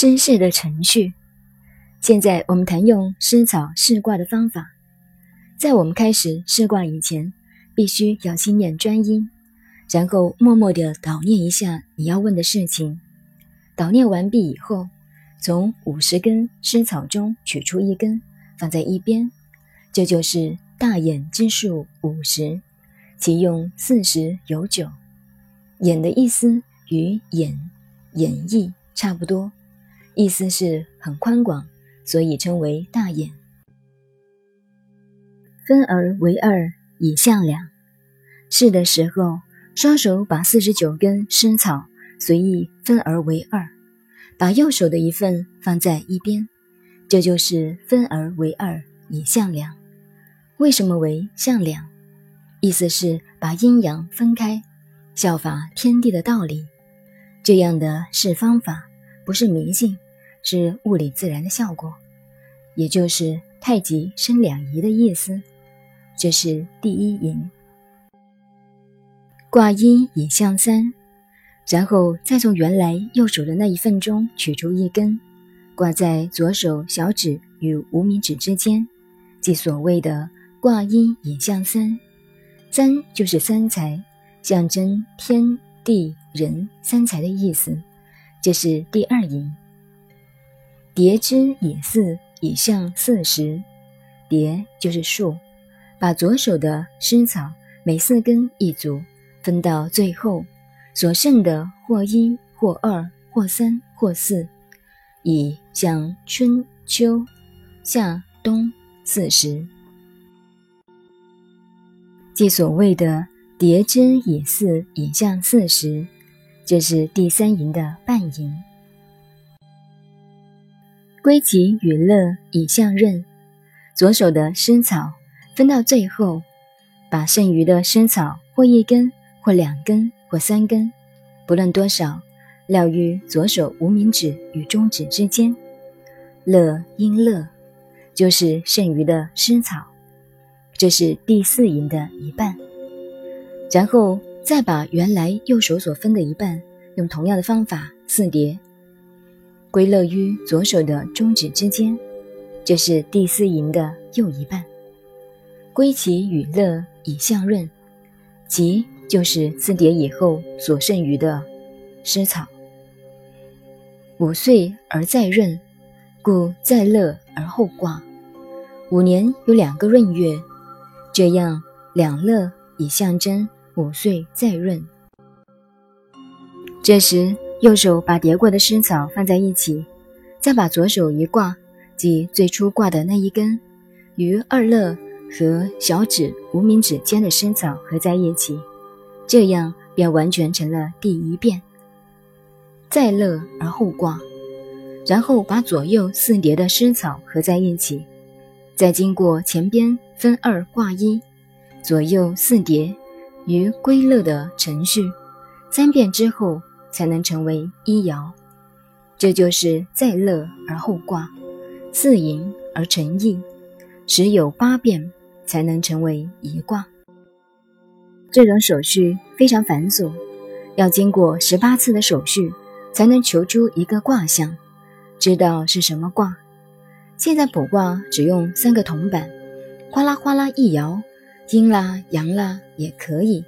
施事的程序。现在我们谈用施草试卦的方法。在我们开始试卦以前，必须要心念专一，然后默默地导念一下你要问的事情。导念完毕以后，从五十根施草中取出一根，放在一边，这就是大眼之数五十，其用四十有九。眼的意思与眼、演绎差不多，意思是很宽广，所以称为大眼。分而为二，以象两。试的时候，双手把四十九根生草随意分而为二，把右手的一份放在一边，这就是分而为二，以象两。为什么为象两？意思是把阴阳分开，效法天地的道理。这样的是方法，不是迷信，是物理自然的效果，也就是太极生两仪的意思。这是第一淫，挂一以象三，然后再从原来右手的那一份中取出一根，挂在左手小指与无名指之间，即所谓的挂一以象三。三就是三才，象征天地人三才的意思。这是第二淫。叠之以四，以象四时。叠就是数。把左手的湿草每四根一组，分到最后，所剩的或一或二或三或四，以向春秋夏冬四时，即所谓的叠之以四，以向四时。这是第三营的半营。归其与乐以向任，左手的湿草。分到最后，把剩余的生草或一根，或两根，或三根，不论多少，撂于左手无名指与中指之间。乐因乐，就是剩余的生草。这是第四营的一半。然后再把原来右手所分的一半，用同样的方法四叠，归乐于左手的中指之间。这是第四营的又一半。归其与乐以相润，即就是四叠以后所剩余的湿草。五岁而再闰，故再乐而后挂。五年有两个闰月，这样两乐以象征五岁再闰。这时右手把叠过的湿草放在一起，再把左手一挂，即最初挂的那一根，与二乐。和小指、无名指间的生草合在一起，这样便完全成了第一遍。再乐而后挂，然后把左右四叠的生草合在一起，再经过前边分二挂一，左右四叠于归乐的程序，三遍之后才能成为一爻。这就是再乐而后卦，四淫而成意，十有八变。才能成为一卦。这种手续非常繁琐，要经过十八次的手续，才能求出一个卦象，知道是什么卦。现在卜卦只用三个铜板，哗啦哗啦一摇，阴啦阳啦也可以。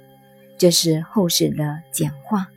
这是后世的简化。